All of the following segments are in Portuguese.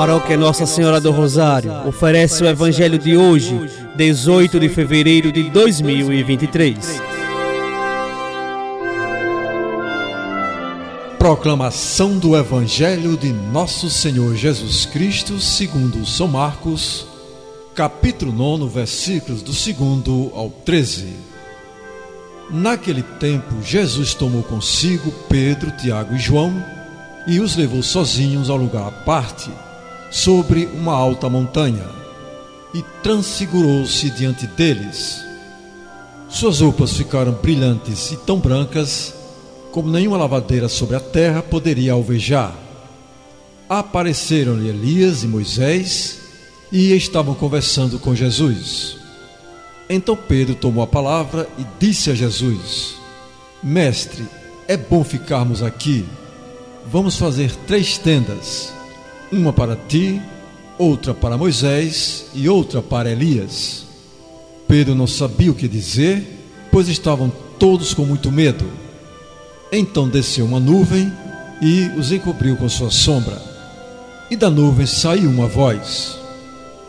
Paróquia Nossa Senhora do Rosário oferece o Evangelho de hoje, 18 de fevereiro de 2023. Proclamação do Evangelho de Nosso Senhor Jesus Cristo, segundo São Marcos, capítulo 9, versículos do 2 ao 13. Naquele tempo, Jesus tomou consigo Pedro, Tiago e João e os levou sozinhos ao lugar à parte sobre uma alta montanha e transfigurou-se diante deles. Suas roupas ficaram brilhantes e tão brancas como nenhuma lavadeira sobre a terra poderia alvejar. Apareceram-lhe Elias e Moisés e estavam conversando com Jesus. Então Pedro tomou a palavra e disse a Jesus: Mestre, é bom ficarmos aqui. Vamos fazer três tendas uma para ti, outra para Moisés e outra para Elias. Pedro não sabia o que dizer, pois estavam todos com muito medo. Então desceu uma nuvem e os encobriu com sua sombra. E da nuvem saiu uma voz: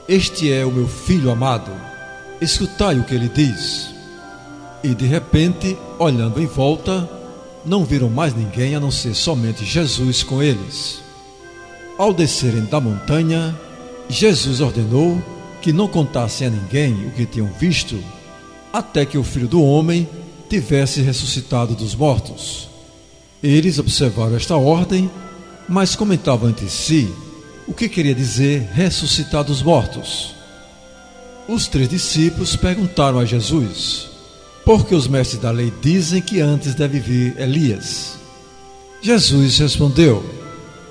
Este é o meu filho amado, escutai o que ele diz. E de repente, olhando em volta, não viram mais ninguém a não ser somente Jesus com eles. Ao descerem da montanha, Jesus ordenou que não contassem a ninguém o que tinham visto, até que o filho do homem tivesse ressuscitado dos mortos. Eles observaram esta ordem, mas comentavam entre si o que queria dizer ressuscitar dos mortos. Os três discípulos perguntaram a Jesus: por que os mestres da lei dizem que antes deve vir Elias? Jesus respondeu: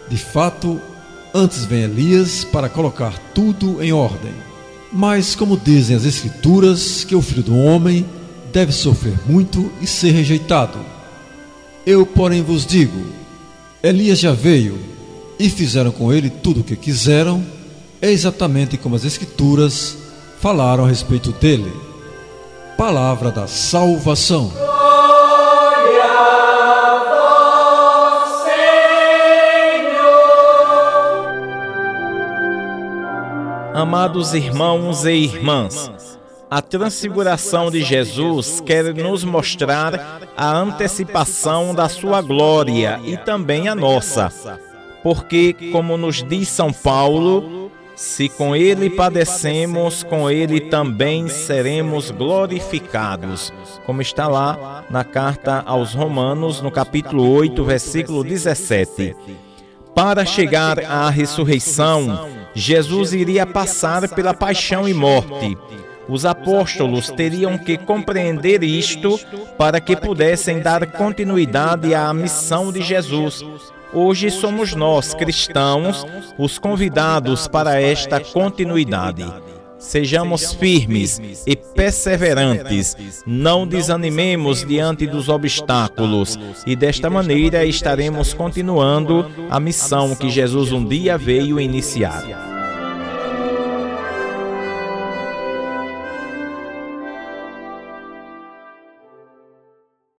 De fato, Antes vem Elias para colocar tudo em ordem. Mas, como dizem as Escrituras, que o filho do homem deve sofrer muito e ser rejeitado. Eu, porém, vos digo: Elias já veio e fizeram com ele tudo o que quiseram, é exatamente como as Escrituras falaram a respeito dele. Palavra da salvação. Amados irmãos e irmãs, a transfiguração de Jesus quer nos mostrar a antecipação da sua glória e também a nossa. Porque, como nos diz São Paulo, se com ele padecemos, com ele também seremos glorificados. Como está lá na carta aos Romanos, no capítulo 8, versículo 17. Para chegar à ressurreição, Jesus iria passar pela paixão e morte. Os apóstolos teriam que compreender isto para que pudessem dar continuidade à missão de Jesus. Hoje somos nós, cristãos, os convidados para esta continuidade. Sejamos firmes e perseverantes, não desanimemos diante dos obstáculos, e desta maneira estaremos continuando a missão que Jesus um dia veio iniciar.